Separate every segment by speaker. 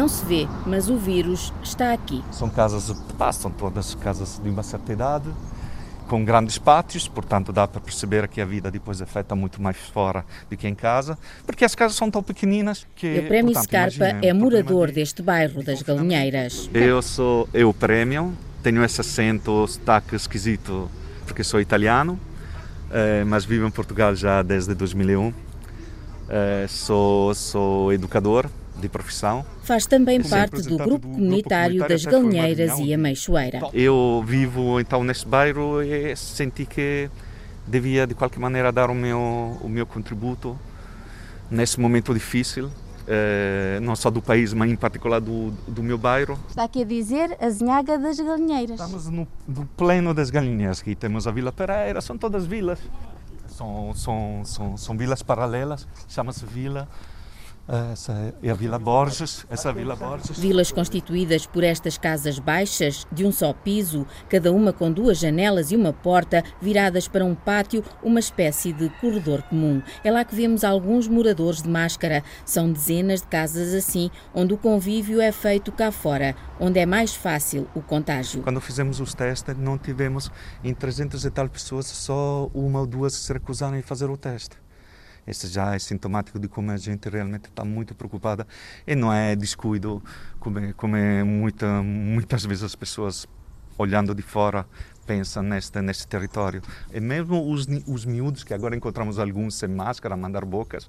Speaker 1: Não se vê, mas o vírus está aqui.
Speaker 2: São casas, pá, são todas casas de uma certa idade, com grandes pátios, portanto dá para perceber que a vida depois feita muito mais fora do que em casa, porque as casas são tão pequeninas que...
Speaker 1: O Prémio
Speaker 2: portanto,
Speaker 1: Scarpa é morador
Speaker 2: de-
Speaker 1: deste bairro das Galinheiras.
Speaker 2: Eu sou eu Prémio, tenho esse acento, sotaque esquisito, porque sou italiano, eh, mas vivo em Portugal já desde 2001. Eh, sou, sou educador de profissão.
Speaker 1: Faz também parte do grupo
Speaker 2: do grupo
Speaker 1: comunitário das Galinheiras e. Ameixoeira.
Speaker 2: Eu vivo então neste bairro e senti que devia de qualquer maneira dar o meu o meu contributo nesse momento difícil, eh, não só do país, mas em particular do, do meu bairro.
Speaker 3: Está aqui a dizer a Zinhaga das Galinheiras.
Speaker 2: Estamos no, no pleno das galinhas, aqui temos a Vila Pereira, são todas vilas. São, são, são, são vilas paralelas, chama-se Vila. Essa é a Vila Borges, essa é a Vila Borges.
Speaker 1: Vilas constituídas por estas casas baixas, de um só piso, cada uma com duas janelas e uma porta, viradas para um pátio, uma espécie de corredor comum. É lá que vemos alguns moradores de máscara. São dezenas de casas assim, onde o convívio é feito cá fora, onde é mais fácil o contágio.
Speaker 2: Quando fizemos os testes, não tivemos em 300 e tal pessoas, só uma ou duas se recusaram a fazer o teste. Esse já é sintomático de como a gente realmente está muito preocupada. E não é descuido, como, é- como é muita, muitas vezes as pessoas olhando de fora pensam neste, neste território. E mesmo os, os miúdos, que agora encontramos alguns sem máscara, mandar bocas,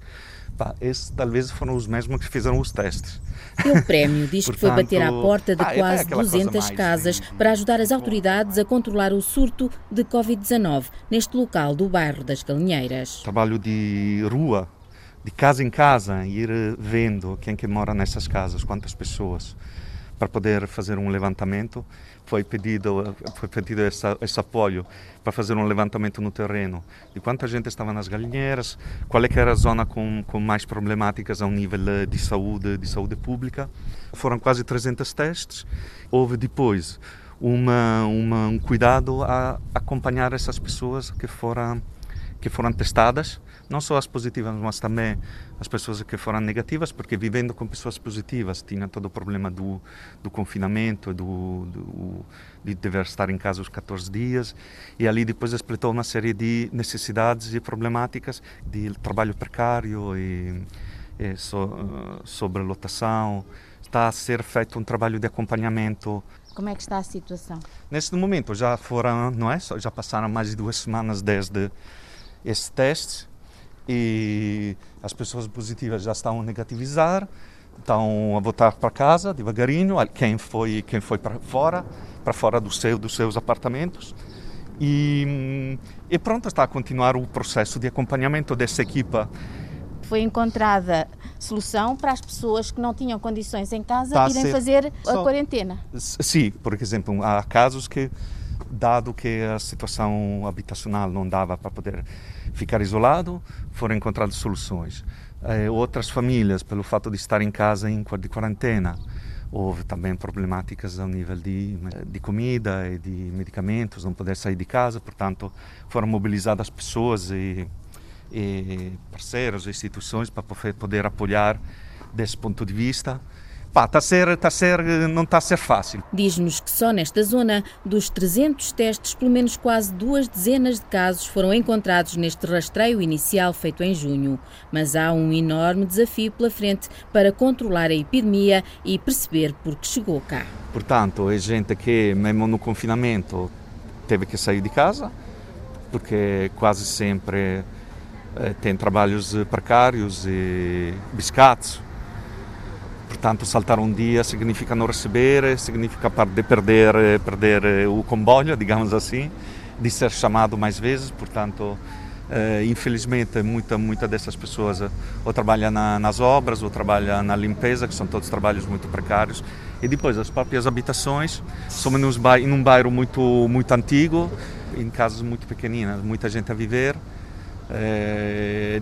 Speaker 2: pá, esses talvez foram os mesmos que fizeram os testes.
Speaker 1: E o prémio diz que foi bater à
Speaker 2: Portanto,
Speaker 1: porta de
Speaker 2: ah,
Speaker 1: quase
Speaker 2: aquela coisa
Speaker 1: 200
Speaker 2: mais,
Speaker 1: casas para ajudar as autoridades a controlar o surto de Covid-19 neste local do bairro das Galinheiras.
Speaker 2: trabalho de rua, de casa em casa, ir vendo quem que mora nessas casas, quantas pessoas, para poder fazer um levantamento. Foi pedido, foi pedido essa, esse apoio para fazer um levantamento no terreno de quanta gente estava nas galinheiras, qual é que era a zona com, com mais problemáticas ao nível eh, de saúde, de saúde pública. Foram quase 300 testes. Houve depois uma, uma, um cuidado a acompanhar essas pessoas que foram que foram testadas, não só as positivas, mas também as pessoas que foram negativas, porque vivendo com pessoas positivas tinha todo o problema do, do confinamento, do, do, de dever estar em casa os 14 dias, e ali depois expletou uma série de necessidades e problemáticas de trabalho precário e, e so, sobrelotação. Está a ser feito um trabalho de acompanhamento
Speaker 3: Como é que está a situação?
Speaker 2: Neste momento já foram, não é? Já passaram mais de duas semanas desde esse teste e as pessoas positivas já estão a negativizar, estão a voltar para casa devagarinho, quem foi quem foi para fora, para fora do seu dos seus apartamentos. E, e pronto, está a continuar o processo de acompanhamento dessa equipa.
Speaker 3: Foi encontrada solução para as pessoas que não tinham condições em casa irem fazer a quarentena.
Speaker 2: Sim, por exemplo, há casos que, dado que a situação habitacional não dava para poder ficar isolado, foram encontradas soluções. Eh, outras famílias, pelo fato de estar em casa em de quarentena, houve também problemáticas ao nível de, de comida e de medicamentos, não poder sair de casa, portanto, foram mobilizadas pessoas e, e parceiros, instituições para poder apoiar desse ponto de vista. Pá, tá a ser, tá a ser, não está a ser fácil.
Speaker 1: Diz-nos que só nesta zona, dos 300 testes, pelo menos quase duas dezenas de casos foram encontrados neste rastreio inicial feito em junho. Mas há um enorme desafio pela frente para controlar a epidemia e perceber por que chegou cá.
Speaker 2: Portanto, é gente que, mesmo no confinamento, teve que sair de casa, porque quase sempre eh, tem trabalhos precários e biscatos. Portanto, saltar um dia significa não receber, significa perder, perder, eh, o comboio, digamos assim, de ser chamado mais vezes. Portanto, eh, infelizmente, muita, muita dessas pessoas eh, ou trabalha na, nas obras ou trabalha na limpeza, que são todos trabalhos muito precários. E depois, as próprias habitações, somos em um bairro muito, muito antigo, em casas muito pequeninas, muita gente a viver.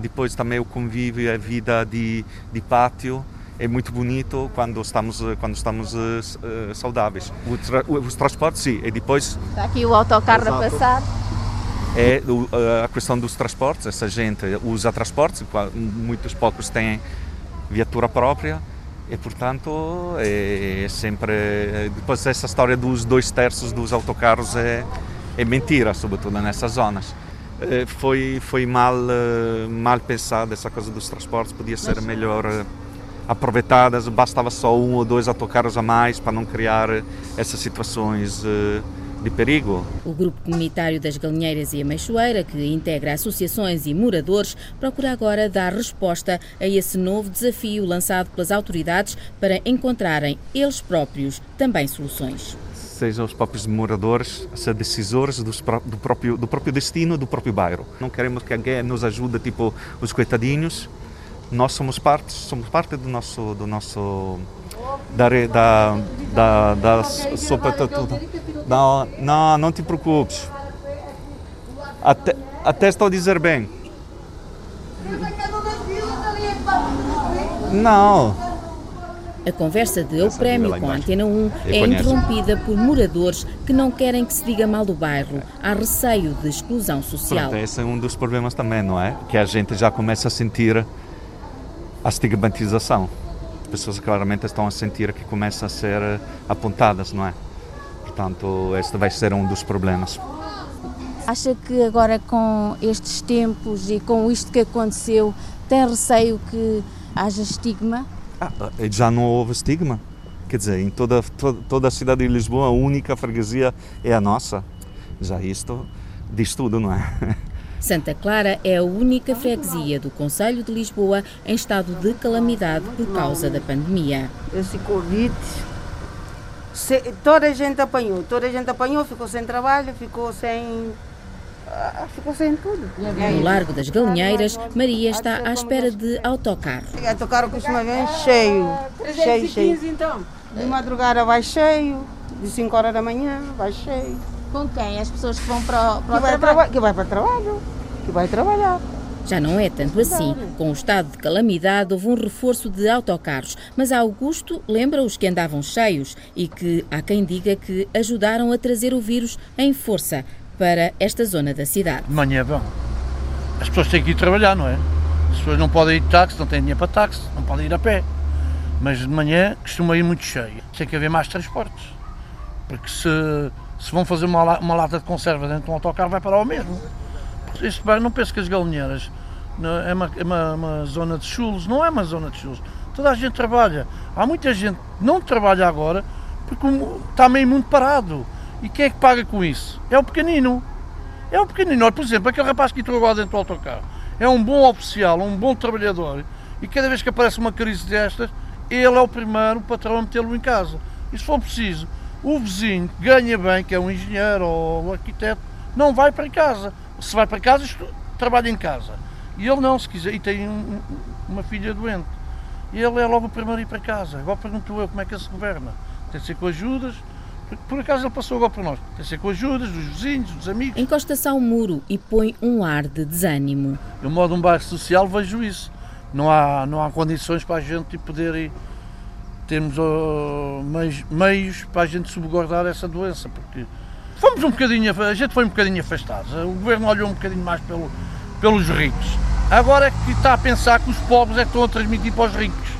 Speaker 2: Depois também o convívio e a vida de, de pátio é muito bonito quando estamos quando estamos eh, eh, saudáveis. O tra- os transportes sim, e depois
Speaker 3: Está aqui o autocarro a
Speaker 2: Exato.
Speaker 3: passar.
Speaker 2: é o- a questão dos transportes. Essa gente usa transportes, muitos poucos têm viatura própria E portanto é, sempre. Depois essa história dos dois terços dos autocarros é, é mentira, sobretudo nessas zonas. É, foi, foi mal, eh, mal pensada essa coisa dos transportes, podia ser melhor eh, aproveitadas, bastava só um ou dois autocarros a mais para não criar essas situações eh, de perigo.
Speaker 1: O Grupo Comunitário das Galinheiras e a Meixoeira, que integra associações e moradores, procura agora dar resposta a esse novo desafio lançado pelas autoridades para encontrarem eles próprios também soluções
Speaker 2: sejam os próprios moradores a ser decisores do próprio, do próprio destino do próprio bairro. Não queremos que alguém nos ajude, tipo os coitadinhos. Nós somos parte, somos parte do nosso, do nosso da, da, da, da sopa tudo. Não, não, não te preocupes. Até, até estou a dizer bem. Não.
Speaker 1: A conversa de O Prémio com a Antena 1 é interrompida por moradores que não querem que se diga mal do bairro. Há receio de exclusão social.
Speaker 2: Pronto, esse é um dos problemas também, não é? Que a gente já começa a sentir a estigmatização. As pessoas claramente estão a sentir que começam a ser apontadas, não é? Portanto, este vai ser um dos problemas.
Speaker 3: Acha que agora com estes tempos e com isto que aconteceu, tem receio que haja estigma?
Speaker 2: Ah, já não houve estigma. Quer dizer, em toda, toda, toda a cidade de Lisboa, a única freguesia é a nossa. Já isto diz tudo, não é?
Speaker 1: Santa Clara é a única freguesia do Conselho de Lisboa em estado de calamidade por causa da pandemia.
Speaker 4: Esse Covid, toda a gente apanhou, toda a gente apanhou, ficou sem trabalho, ficou sem ah, ficou sem tudo.
Speaker 1: No Largo das Galinheiras, Maria está à espera de autocarro.
Speaker 4: Autocarro costuma vir cheio, cheio, cheio. então? De madrugada vai cheio, de 5 horas da manhã vai cheio.
Speaker 3: Com quem? As pessoas que vão para, para
Speaker 4: que
Speaker 3: o trabalho?
Speaker 4: Que vai para o trabalho, que vai trabalhar.
Speaker 1: Já não é tanto assim. Com o estado de calamidade, houve um reforço de autocarros, mas Augusto lembra os que andavam cheios e que há quem diga que ajudaram a trazer o vírus em força para esta zona da cidade.
Speaker 5: De manhã bom. As pessoas têm que ir trabalhar, não é? As pessoas não podem ir de táxi, não têm dinheiro para táxi, não podem ir a pé. Mas de manhã costuma ir muito cheio. Tem que haver mais transportes. Porque se, se vão fazer uma, uma lata de conserva dentro de um autocarro, vai parar o mesmo. Este bairro, não penso que as galinheiras é uma, é uma, uma zona de chulos, não é uma zona de chulos. Toda a gente trabalha. Há muita gente que não trabalha agora porque está meio muito parado. E quem é que paga com isso? É o pequenino. É o pequenino. Por exemplo, aquele rapaz que entrou agora dentro do autocarro é um bom oficial, um bom trabalhador e cada vez que aparece uma crise destas, ele é o primeiro patrão a metê-lo em casa. E se for preciso, o vizinho que ganha bem, que é um engenheiro ou um arquiteto, não vai para casa. Se vai para casa, trabalha em casa. E ele não, se quiser, e tem um, uma filha doente. E ele é logo o primeiro a ir para casa. Agora pergunto eu como é que ele se governa. Tem de ser com ajudas, por acaso ele passou agora por nós. Tem que ser com ajudas dos vizinhos, dos amigos.
Speaker 1: Encosta-se ao muro e põe um ar de desânimo.
Speaker 5: Eu modo um bairro social, vejo isso. Não há, não há condições para a gente poder ir, termos uh, meios, meios para a gente subguardar essa doença, porque fomos um bocadinho, a gente foi um bocadinho afastados. O governo olhou um bocadinho mais pelo, pelos ricos. Agora é que está a pensar que os pobres é que estão a transmitir para os ricos.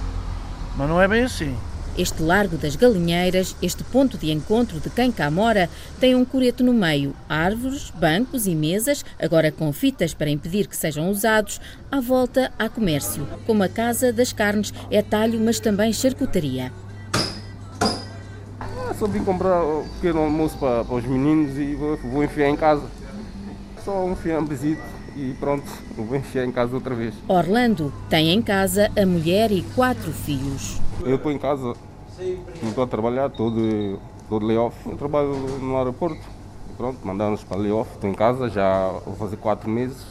Speaker 5: Mas não é bem assim.
Speaker 1: Este Largo das Galinheiras, este ponto de encontro de quem cá mora, tem um coreto no meio, árvores, bancos e mesas, agora com fitas para impedir que sejam usados. À volta há comércio, como a Casa das Carnes, é talho, mas também charcutaria.
Speaker 6: Ah, só vim comprar um pequeno almoço para, para os meninos e vou, vou enfiar em casa. Só um fiambezito e pronto, vou enfiar em casa outra vez.
Speaker 1: Orlando tem em casa a mulher e quatro filhos.
Speaker 6: Eu estou em casa, não estou a trabalhar, estou de, estou de layoff. Eu trabalho no aeroporto. Pronto, mandaram-nos para layoff. Estou em casa, já vou fazer quatro meses.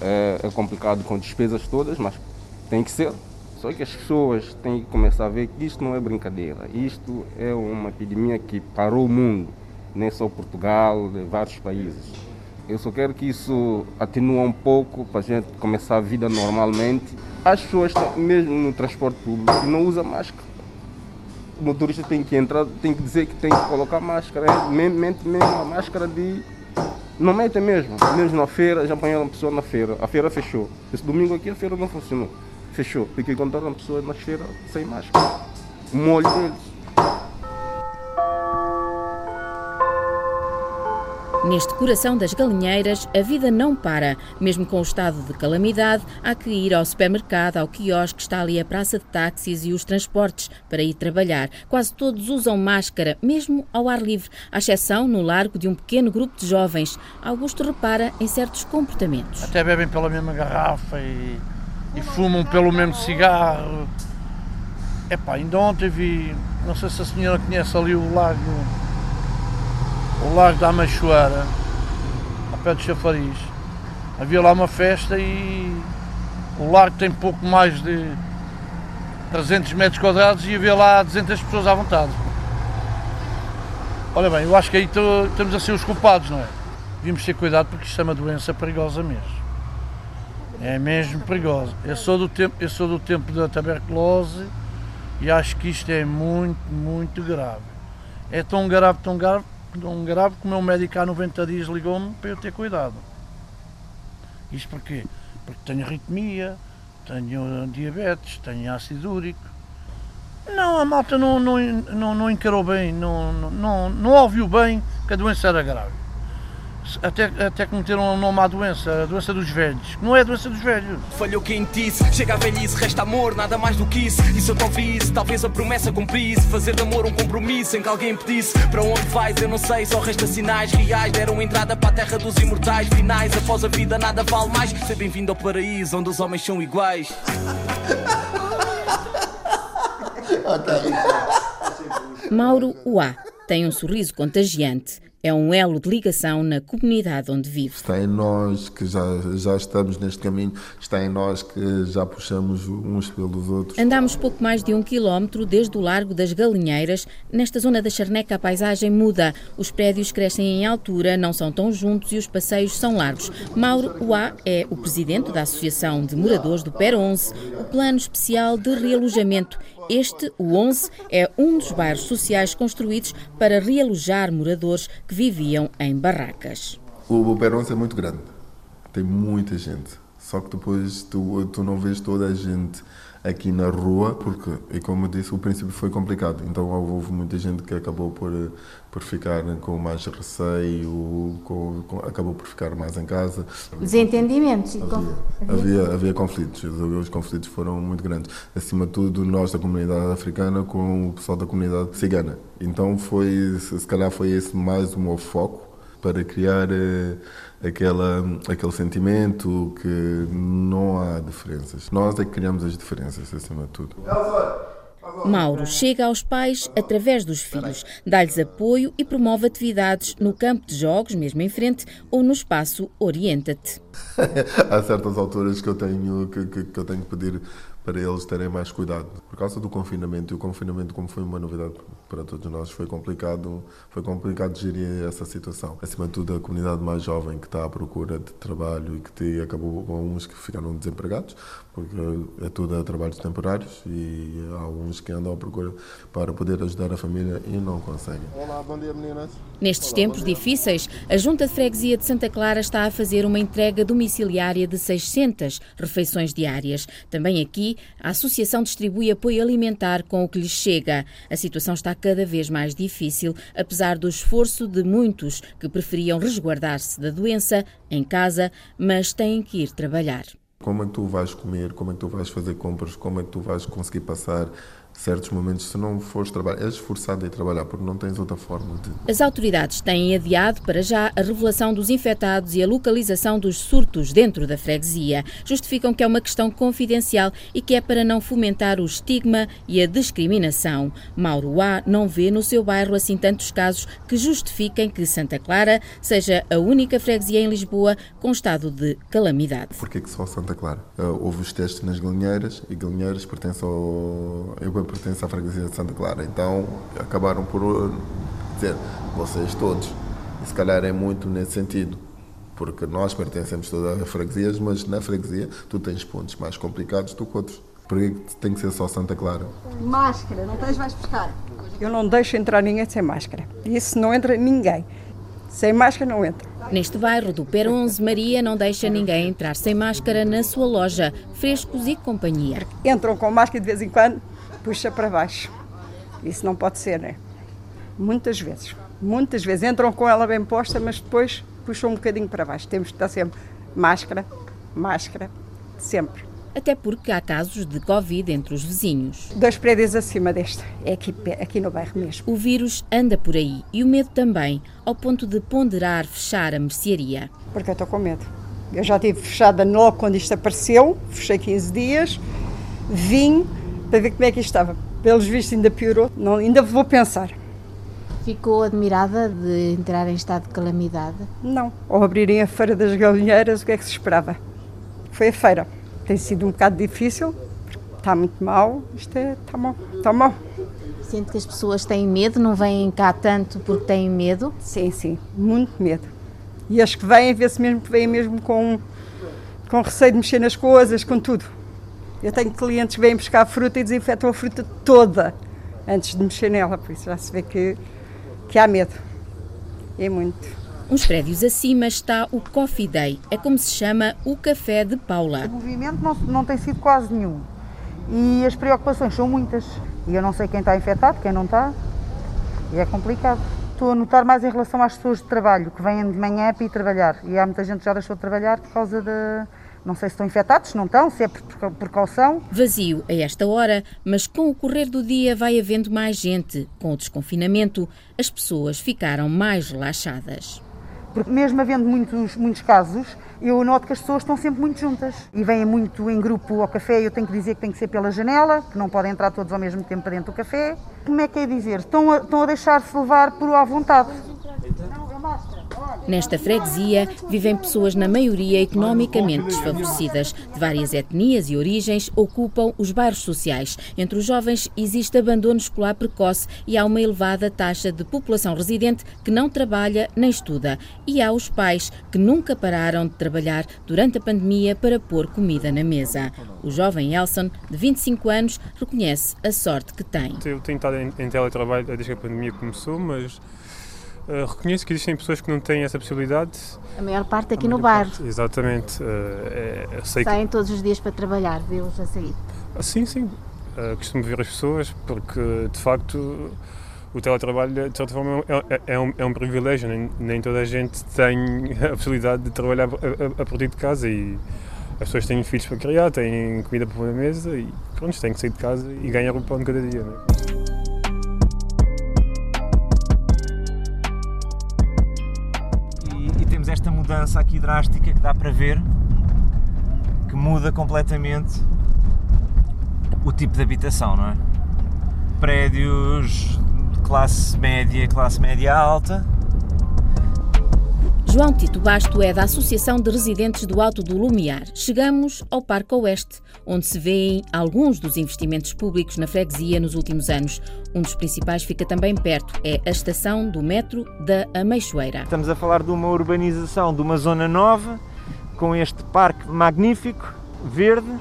Speaker 6: É, é complicado com despesas todas, mas tem que ser. Só que as pessoas têm que começar a ver que isto não é brincadeira. Isto é uma epidemia que parou o mundo, nem só Portugal, vários países. Eu só quero que isso atenua um pouco para a gente começar a vida normalmente. As pessoas, mesmo no transporte público, não usam máscara. O motorista tem que entrar, tem que dizer que tem que colocar máscara. Mente mesmo a máscara de. Não mete mesmo. Mesmo na feira, já apanharam pessoa na feira. A feira fechou. Esse domingo aqui a feira não funcionou. fechou. Fiquei contando a pessoa na feira sem máscara. Molho deles.
Speaker 1: Neste coração das galinheiras, a vida não para. Mesmo com o estado de calamidade, há que ir ao supermercado, ao quiosque, está ali a praça de táxis e os transportes para ir trabalhar. Quase todos usam máscara, mesmo ao ar livre, à exceção no largo de um pequeno grupo de jovens. Augusto repara em certos comportamentos.
Speaker 5: Até bebem pela mesma garrafa e, e fumam pelo mesmo cigarro. Epá, ainda ontem vi, não sei se a senhora conhece ali o lago o Largo da Machoeira, ao pé do Chafariz. Havia lá uma festa e o largo tem pouco mais de 300 metros quadrados e havia lá 200 pessoas à vontade. Olha bem, eu acho que aí estamos a ser os culpados, não é? Devíamos ter cuidado porque isto é uma doença perigosa mesmo. É mesmo perigosa. Eu sou do tempo, eu sou do tempo da tuberculose e acho que isto é muito, muito grave. É tão grave, tão grave um grave que o meu médico há 90 dias ligou-me para eu ter cuidado. Isto porquê? Porque tenho arritmia, tenho diabetes, tenho ácido úrico. Não, a malta não, não, não, não encarou bem, não, não, não ouviu bem que a doença era grave até, até que meteram um nome à doença, a doença dos velhos. Não é a doença dos velhos.
Speaker 7: Falhou quem disse, chega a velhice, resta amor, nada mais do que isso. E se eu te ouvisse, talvez a promessa cumprisse. Fazer de amor um compromisso em que alguém pedisse. Para onde vais, eu não sei, só resta sinais reais. Deram entrada para a terra dos imortais. Finais, após a vida nada vale mais. Ser bem-vindo ao paraíso, onde os homens são iguais.
Speaker 1: Mauro Uá tem um sorriso contagiante é um elo de ligação na comunidade onde vive.
Speaker 8: Está em nós que já, já estamos neste caminho, está em nós que já puxamos uns pelos outros.
Speaker 1: Andamos pouco mais de um quilómetro desde o Largo das Galinheiras. Nesta zona da Charneca a paisagem muda. Os prédios crescem em altura, não são tão juntos e os passeios são largos. Mauro Uá é o presidente da Associação de Moradores do PER 11, o plano especial de realojamento este, o 11, é um dos bairros sociais construídos para realojar moradores que viviam em barracas.
Speaker 8: O Peronce é muito grande, tem muita gente. Só que depois tu, tu não vês toda a gente aqui na rua, porque, e como eu disse, o princípio foi complicado. Então houve muita gente que acabou por, por ficar com mais receio, com, com, acabou por ficar mais em casa.
Speaker 3: Desentendimentos.
Speaker 8: Havia, havia, havia conflitos, os conflitos foram muito grandes. Acima de tudo, nós da comunidade africana com o pessoal da comunidade cigana. Então foi, se calhar foi esse mais o meu foco para criar eh, aquela, aquele sentimento que não há diferenças. Nós é que criamos as diferenças, acima de tudo.
Speaker 1: Mauro chega aos pais através dos filhos, dá-lhes apoio e promove atividades no campo de jogos, mesmo em frente, ou no espaço Orienta-te.
Speaker 8: Há certas alturas que eu tenho que, que, que eu tenho que pedir para eles terem mais cuidado. Por causa do confinamento, e o confinamento, como foi uma novidade para todos nós, foi complicado, foi complicado gerir essa situação. Acima de tudo, a comunidade mais jovem que está à procura de trabalho e que te, acabou com uns que ficaram desempregados, porque é tudo a trabalhos temporários e há uns que andam à procura para poder ajudar a família e não conseguem.
Speaker 9: Olá, bom dia meninas.
Speaker 1: Nestes tempos difíceis, a Junta de Freguesia de Santa Clara está a fazer uma entrega domiciliária de 600 refeições diárias. Também aqui, a Associação distribui apoio alimentar com o que lhes chega. A situação está cada vez mais difícil, apesar do esforço de muitos que preferiam resguardar-se da doença em casa, mas têm que ir trabalhar.
Speaker 8: Como é que tu vais comer, como é que tu vais fazer compras, como é que tu vais conseguir passar certos momentos, se não fores trabalhar, és forçado a ir trabalhar, porque não tens outra forma de.
Speaker 1: As autoridades têm adiado para já a revelação dos infectados e a localização dos surtos dentro da freguesia. Justificam que é uma questão confidencial e que é para não fomentar o estigma e a discriminação. Mauro A não vê no seu bairro assim tantos casos que justifiquem que Santa Clara seja a única freguesia em Lisboa com estado de calamidade.
Speaker 8: Porquê que só Santa Clara? Uh, houve os testes nas galinheiras e galinheiras pertencem ao. Pertence à freguesia de Santa Clara. Então acabaram por uh, dizer, vocês todos. E se calhar é muito nesse sentido. Porque nós pertencemos todas as freguesias, mas na freguesia tu tens pontos mais complicados do que outros. Porque tem que ser só Santa Clara.
Speaker 10: Máscara, não tens mais buscar.
Speaker 11: Eu não deixo entrar ninguém sem máscara. Isso não entra ninguém. Sem máscara não entra.
Speaker 1: Neste bairro do Peronze, Maria não deixa ninguém entrar sem máscara na sua loja, frescos e companhia.
Speaker 11: Entram com máscara de vez em quando, puxa para baixo. Isso não pode ser, né? Muitas vezes. Muitas vezes entram com ela bem posta, mas depois puxam um bocadinho para baixo. Temos que estar sempre máscara, máscara, sempre.
Speaker 1: Até porque há casos de Covid entre os vizinhos.
Speaker 11: Dois prédios acima deste, é aqui, aqui no bairro mesmo.
Speaker 1: O vírus anda por aí e o medo também, ao ponto de ponderar fechar a mercearia.
Speaker 11: Porque eu estou com medo. Eu já tive fechada logo quando isto apareceu, fechei 15 dias, vim para ver como é que estava. Pelos vistos ainda piorou, não, ainda vou pensar.
Speaker 3: Ficou admirada de entrar em estado de calamidade?
Speaker 11: Não. Ao abrirem a Feira das Galinheiras, o que é que se esperava? Foi a feira. Tem sido um bocado difícil, está muito mal, isto é, está mal, está mal.
Speaker 3: Sente que as pessoas têm medo, não vêm cá tanto porque têm medo?
Speaker 11: Sim, sim, muito medo. E as que vêm, vê-se mesmo que vêm mesmo com, com receio de mexer nas coisas, com tudo. Eu tenho clientes que vêm buscar fruta e desinfetam a fruta toda antes de mexer nela, por isso já se vê que, que há medo. É muito.
Speaker 1: Uns prédios acima está o Coffee Day, é como se chama o Café de Paula.
Speaker 12: O movimento não, não tem sido quase nenhum e as preocupações são muitas. E eu não sei quem está infectado, quem não está, e é complicado. Estou a notar mais em relação às pessoas de trabalho, que vêm de manhã para ir trabalhar. E há muita gente que já deixou de trabalhar por causa de, não sei se estão infectados, se não estão, se é por precaução.
Speaker 1: Vazio a esta hora, mas com o correr do dia vai havendo mais gente. Com o desconfinamento, as pessoas ficaram mais relaxadas.
Speaker 12: Porque mesmo havendo muitos, muitos casos, eu noto que as pessoas estão sempre muito juntas e vêm muito em grupo ao café. Eu tenho que dizer que tem que ser pela janela, que não podem entrar todos ao mesmo tempo para dentro do café. Como é que é dizer? Estão a, estão a deixar-se levar por à vontade.
Speaker 1: Nesta freguesia vivem pessoas, na maioria, economicamente desfavorecidas. De várias etnias e origens, ocupam os bairros sociais. Entre os jovens existe abandono escolar precoce e há uma elevada taxa de população residente que não trabalha nem estuda. E há os pais que nunca pararam de trabalhar durante a pandemia para pôr comida na mesa. O jovem Elson, de 25 anos, reconhece a sorte que tem.
Speaker 13: Eu tenho estado em, teletrabalho desde que a pandemia começou, mas Uh, reconheço que existem pessoas que não têm essa possibilidade.
Speaker 3: A maior parte aqui no bairro.
Speaker 13: exatamente. Uh, é,
Speaker 3: Saem que... todos os dias para trabalhar, vê-los a sair?
Speaker 13: Ah, sim, sim. Uh, costumo ver as pessoas porque, de facto, o teletrabalho, de certa forma, é, é, é, um, é um, privilégio. Nem, nem, toda a gente tem a possibilidade de trabalhar a, a, a partir de casa e as pessoas têm filhos para criar, têm comida para pôr na mesa e pronto, têm que sair de casa e ganhar o pão de cada dia. Né?
Speaker 14: Temos esta mudança aqui drástica que dá para ver que muda completamente o tipo de habitação, não é? Prédios de classe média, classe média alta,
Speaker 1: João Tito Basto é da Associação de Residentes do Alto do Lumiar. Chegamos ao Parque Oeste, onde se vêem alguns dos investimentos públicos na freguesia nos últimos anos. Um dos principais fica também perto, é a estação do metro da Ameixoeira.
Speaker 14: Estamos a falar de uma urbanização de uma zona nova, com este parque magnífico, verde,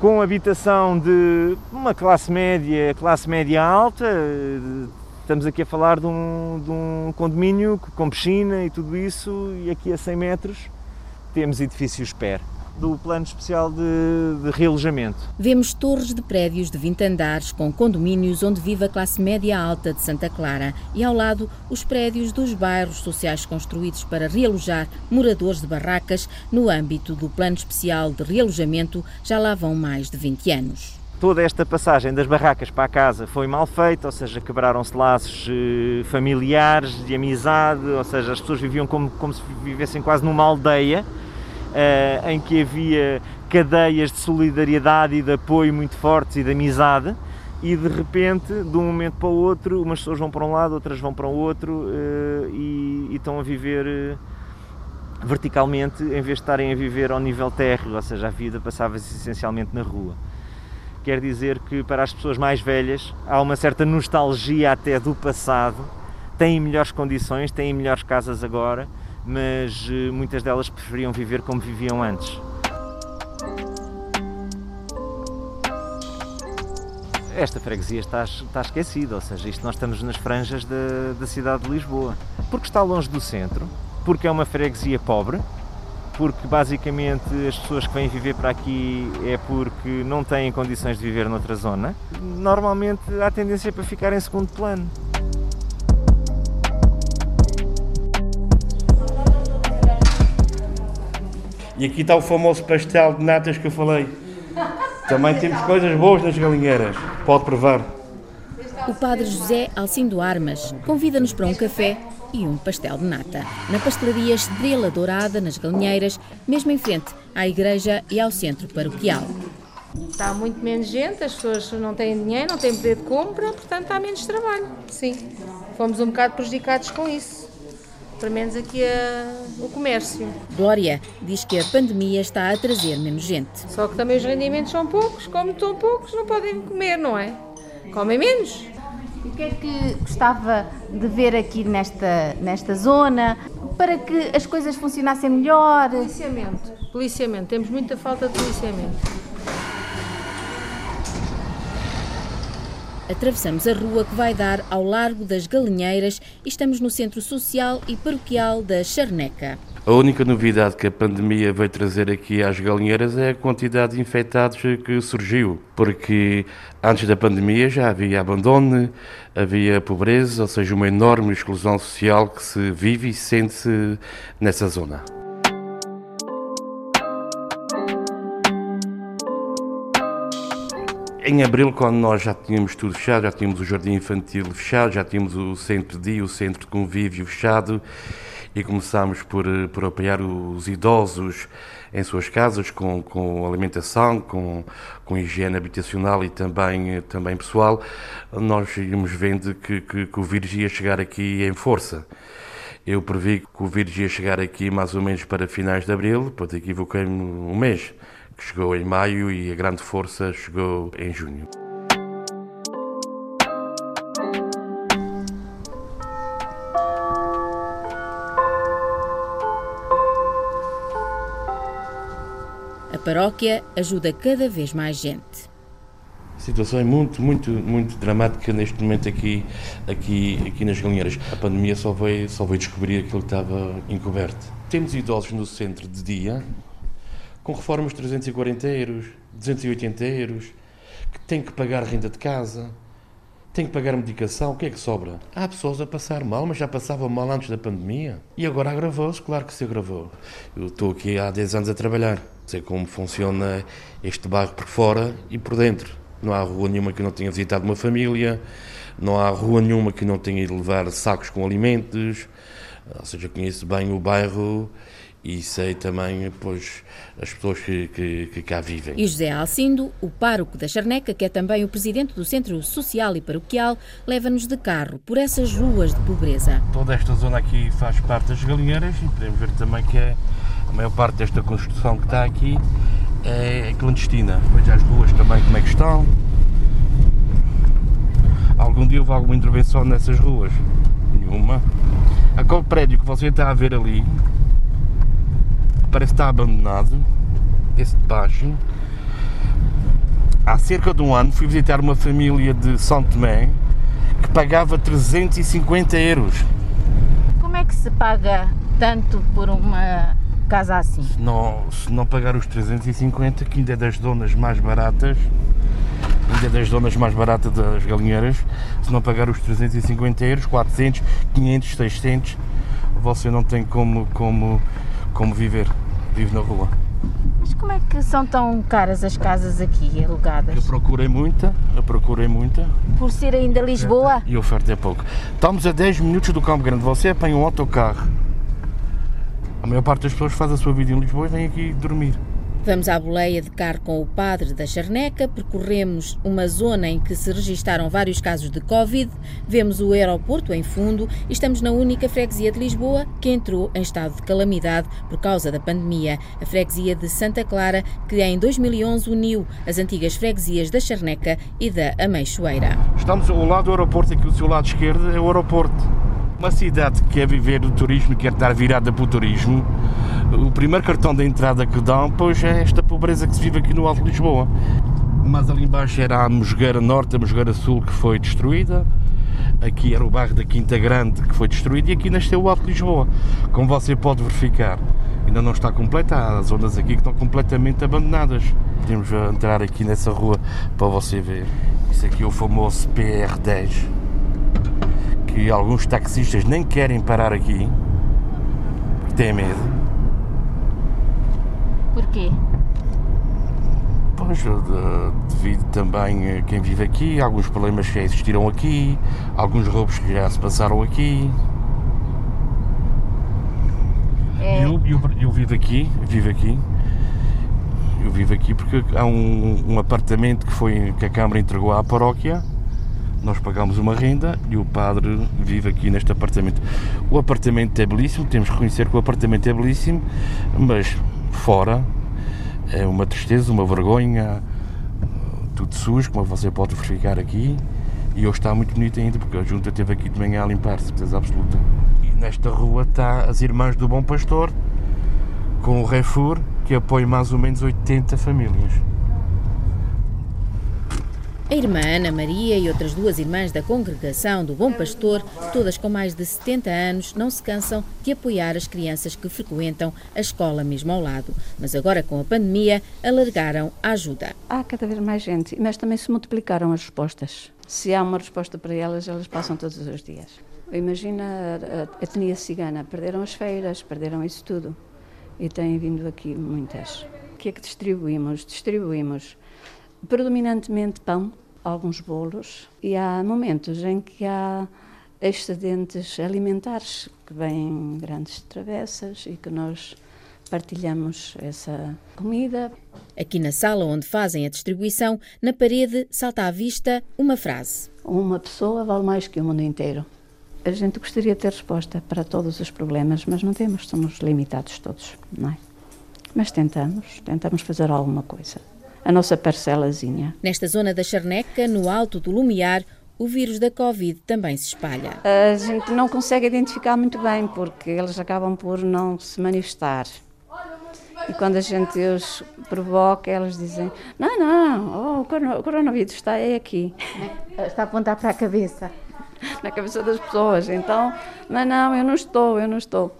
Speaker 14: com habitação de uma classe média, classe média alta, Estamos aqui a falar de um, de um condomínio com piscina e tudo isso, e aqui a 100 metros temos edifícios PER do Plano Especial de, de, Realojamento.
Speaker 1: Vemos torres de prédios de 20 andares com condomínios onde vive a classe média alta de Santa Clara e ao lado os prédios dos bairros sociais construídos para realojar moradores de barracas no âmbito do Plano Especial de Realojamento já lá vão mais de 20 anos
Speaker 14: toda esta passagem das barracas para a casa foi mal feita, ou seja, quebraram-se laços eh, familiares, de amizade, ou seja, as pessoas viviam como, como se vivessem quase numa aldeia, uh, em que havia cadeias de solidariedade e de apoio muito fortes e de amizade, e de repente, de um momento para o outro, umas pessoas vão para um lado, outras vão para o outro uh, e, e, estão a viver. Uh, verticalmente em vez de estarem a viver ao nível térreo, ou seja, a vida passava-se essencialmente na rua quer dizer que para as pessoas mais velhas há uma certa nostalgia até do passado, têm melhores condições, têm melhores casas agora, mas eh, muitas delas preferiam viver como viviam antes. Esta freguesia está, está esquecida, ou seja, isto nós estamos nas franjas da, da cidade de Lisboa, porque está longe do centro, porque é uma freguesia pobre, porque basicamente as pessoas que vêm viver para aqui é porque não têm condições de viver noutra zona. Normalmente há tendência para ficar em segundo plano.
Speaker 15: E aqui está o famoso pastel de natas que eu falei. Também temos coisas boas nas galinheiras. Pode provar.
Speaker 1: O padre José Alcindo Armas convida-nos para um café e um pastel de nata. Na pastelaria Estrela Dourada, nas Galinheiras, mesmo em frente à igreja e ao centro paroquial.
Speaker 16: Está muito menos gente, as pessoas não têm dinheiro, não têm poder de compra, portanto há menos trabalho. Sim, fomos um bocado prejudicados com isso. Pelo menos aqui a, o comércio.
Speaker 1: Glória diz que a pandemia está a trazer menos gente.
Speaker 16: Só que também os rendimentos são poucos, como estão poucos, não podem comer, não é? Comem menos.
Speaker 3: O que é que gostava de ver aqui nesta, nesta zona para que as coisas funcionassem melhor?
Speaker 16: Policiamento. Policiamento. Temos muita falta de policiamento.
Speaker 1: Atravessamos a rua que vai dar ao Largo das Galinheiras e estamos no Centro Social e Paroquial da Charneca.
Speaker 15: A única novidade que a pandemia veio trazer aqui às galinheiras é a quantidade de infectados que surgiu, porque antes da pandemia já havia abandono, havia pobreza, ou seja, uma enorme exclusão social que se vive e sente-se nessa zona. Em abril, quando nós já tínhamos tudo fechado, já tínhamos o jardim infantil fechado, já tínhamos o centro de dia, o centro de convívio fechado, e começámos por, eh, por apoiar os idosos em suas casas com, com alimentação, com, com higiene habitacional e também, eh, também pessoal, nós íamos vendo que, que, que o vírus ia chegar aqui em força. Eu previ que o vírus ia chegar aqui mais ou menos para finais de abril, depois equivoquei-me um mês, que chegou em maio e a grande força chegou em junho.
Speaker 1: paróquia ajuda cada vez mais gente.
Speaker 15: A situação é muito, muito, muito dramática neste momento aqui, aqui, aqui nas Galinheiras. A pandemia só veio, só veio descobrir aquilo que estava encoberto. Temos idosos no centro de dia com reformas de 340 euros, 280 euros, que têm que pagar renda de casa, têm que pagar medicação, o que é que sobra? Há pessoas a passar mal, mas já passavam mal antes da pandemia. E agora agravou-se, claro que se agravou. Eu estou aqui há 10 anos a trabalhar. Sei como funciona este bairro por fora e por dentro. Não há rua nenhuma que não tenha visitado uma família, não há rua nenhuma que não tenha ido levar sacos com alimentos. Ou seja, conheço bem o bairro e sei também pois, as pessoas que, que, que, cá vivem.
Speaker 1: E José Alcindo, o pároco da Charneca, que é também o presidente do Centro Social e Paroquial, leva-nos de carro por essas ruas de pobreza.
Speaker 15: Toda esta zona aqui faz parte das galinheiras e podemos ver também que é a maior parte desta construção que está aqui é clandestina. Veja as ruas também como é que estão. Algum dia houve alguma intervenção nessas ruas? Nenhuma. Aquele prédio que você está a ver ali parece estar abandonado. Esse de baixo. Há cerca de um ano fui visitar uma família de São Tomé que pagava 350 euros.
Speaker 3: Como é que se paga tanto por uma casa assim?
Speaker 15: Se não, se não pagar os 350, que ainda é das zonas mais baratas, ainda é das zonas mais baratas das galinheiras, se não pagar os 350 euros, 400, 500, 600, você não tem como, como, como viver, vive na rua.
Speaker 3: Mas como é que são tão caras as casas aqui alugadas?
Speaker 15: Eu procurei muita, eu procurei muita.
Speaker 3: Por ser ainda Lisboa?
Speaker 15: E a oferta é pouco. Estamos a 10 minutos do Campo Grande, você apanha um autocarro a maior parte das pessoas faz a sua vida em Lisboa e vem aqui dormir.
Speaker 1: Vamos à boleia de carro com o padre da Charneca, percorremos uma zona em que se registaram vários casos de Covid, vemos o aeroporto em fundo e estamos na única freguesia de Lisboa que entrou em estado de calamidade por causa da pandemia, a freguesia de Santa Clara, que em 2011 uniu as antigas freguesias da Charneca e da Ameixoeira.
Speaker 15: Estamos ao lado do aeroporto, aqui o seu lado esquerdo é o aeroporto. Uma cidade que quer viver do turismo, quer estar virada para o turismo, o primeiro cartão de entrada que dão, pois é esta pobreza que se vive aqui no Alto de Lisboa. Mas ali embaixo era a Mosgueira Norte, a Mosgueira Sul que foi destruída. Aqui era o bairro da Quinta Grande que foi destruído e aqui nasceu o Alto Lisboa. Como você pode verificar, ainda não está completa, há zonas aqui que estão completamente abandonadas. Podemos entrar aqui nessa rua para você ver. Isso aqui é o famoso PR10, que alguns taxistas nem querem parar aqui, porque têm medo.
Speaker 3: Porquê?
Speaker 15: Pois, devido também a quem vive aqui, alguns problemas que já existiram aqui, alguns roubos que já se passaram aqui. É. Eu, eu, eu vivo aqui, vivo aqui, eu vivo aqui porque há um, um, apartamento que foi que a Câmara entregou à paróquia. Nós pagamos uma renda e o padre vive aqui neste apartamento. O apartamento é belíssimo, temos que reconhecer que o apartamento é belíssimo, mas fora é uma tristeza, uma vergonha, tudo sujo, como você pode verificar aqui. E hoje está muito bonito ainda, porque a junta esteve aqui de manhã a limpar, certeza absoluta. E nesta rua está as Irmãs do Bom Pastor, com o Refur, que apoia mais ou menos 80 famílias.
Speaker 1: A irmã Ana Maria e outras duas irmãs da congregação do Bom Pastor, todas com mais de 70 anos, não se cansam de apoiar as crianças que frequentam a escola mesmo ao lado. Mas agora, com a pandemia, alargaram a ajuda.
Speaker 17: Há cada vez mais gente, mas também se multiplicaram as respostas. Se há uma resposta para elas, elas passam todos os dias. Imagina a, etnia cigana, perderam as feiras, perderam isso tudo. E têm vindo aqui muitas. O que é que distribuímos? Distribuímos predominantemente pão, alguns bolos e há momentos em que há excedentes alimentares que vêm grandes travessas e que nós partilhamos essa comida.
Speaker 1: Aqui na sala onde fazem a distribuição, na parede salta à vista uma frase.
Speaker 17: Uma pessoa vale mais que o mundo inteiro. A gente gostaria de ter resposta para todos os problemas, mas não temos, somos limitados todos, não é? Mas tentamos, tentamos fazer alguma coisa a nossa parcelazinha.
Speaker 1: Nesta zona da Charneca, no alto do Lumiar, o vírus da Covid também se espalha.
Speaker 17: A gente não consegue identificar muito bem porque eles acabam por não se manifestar. E quando a gente os provoca, eles dizem: Não, não, oh, o coronavírus está aí aqui.
Speaker 3: Está a apontar para a cabeça.
Speaker 17: Na cabeça das pessoas. Então, mas não, eu não estou, eu não estou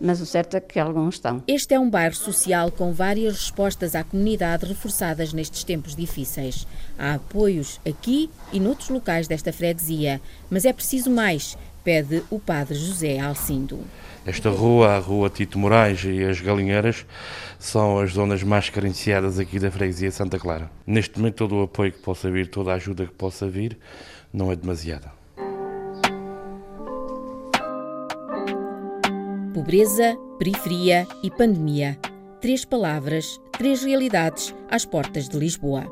Speaker 17: mas o certo é que alguns estão.
Speaker 1: Este é um bairro social com várias respostas à comunidade reforçadas nestes tempos difíceis. Há apoios aqui e noutros locais desta freguesia, mas é preciso mais, pede o padre José Alcindo.
Speaker 15: Esta rua, a rua Tito Moraes e as Galinheiras, são as zonas mais carenciadas aqui da freguesia Santa Clara. Neste momento, todo o apoio que possa vir, toda a ajuda que possa vir, não é demasiada.
Speaker 1: Pobreza, periferia e pandemia. Três palavras, três realidades às portas de Lisboa.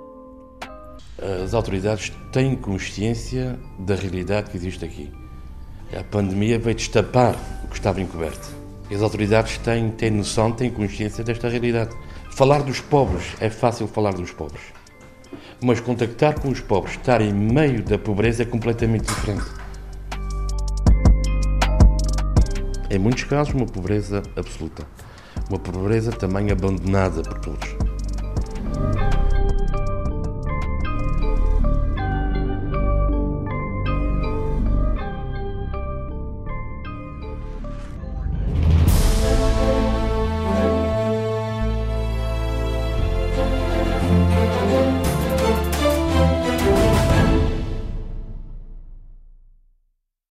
Speaker 15: As autoridades têm consciência da realidade que existe aqui. A pandemia veio destapar o que estava encoberto. As autoridades têm, têm noção, têm consciência desta realidade. Falar dos pobres é fácil falar dos pobres. Mas contactar com os pobres, estar em meio da pobreza é completamente diferente. Em muitos casos, uma pobreza absoluta. Uma pobreza também abandonada por todos.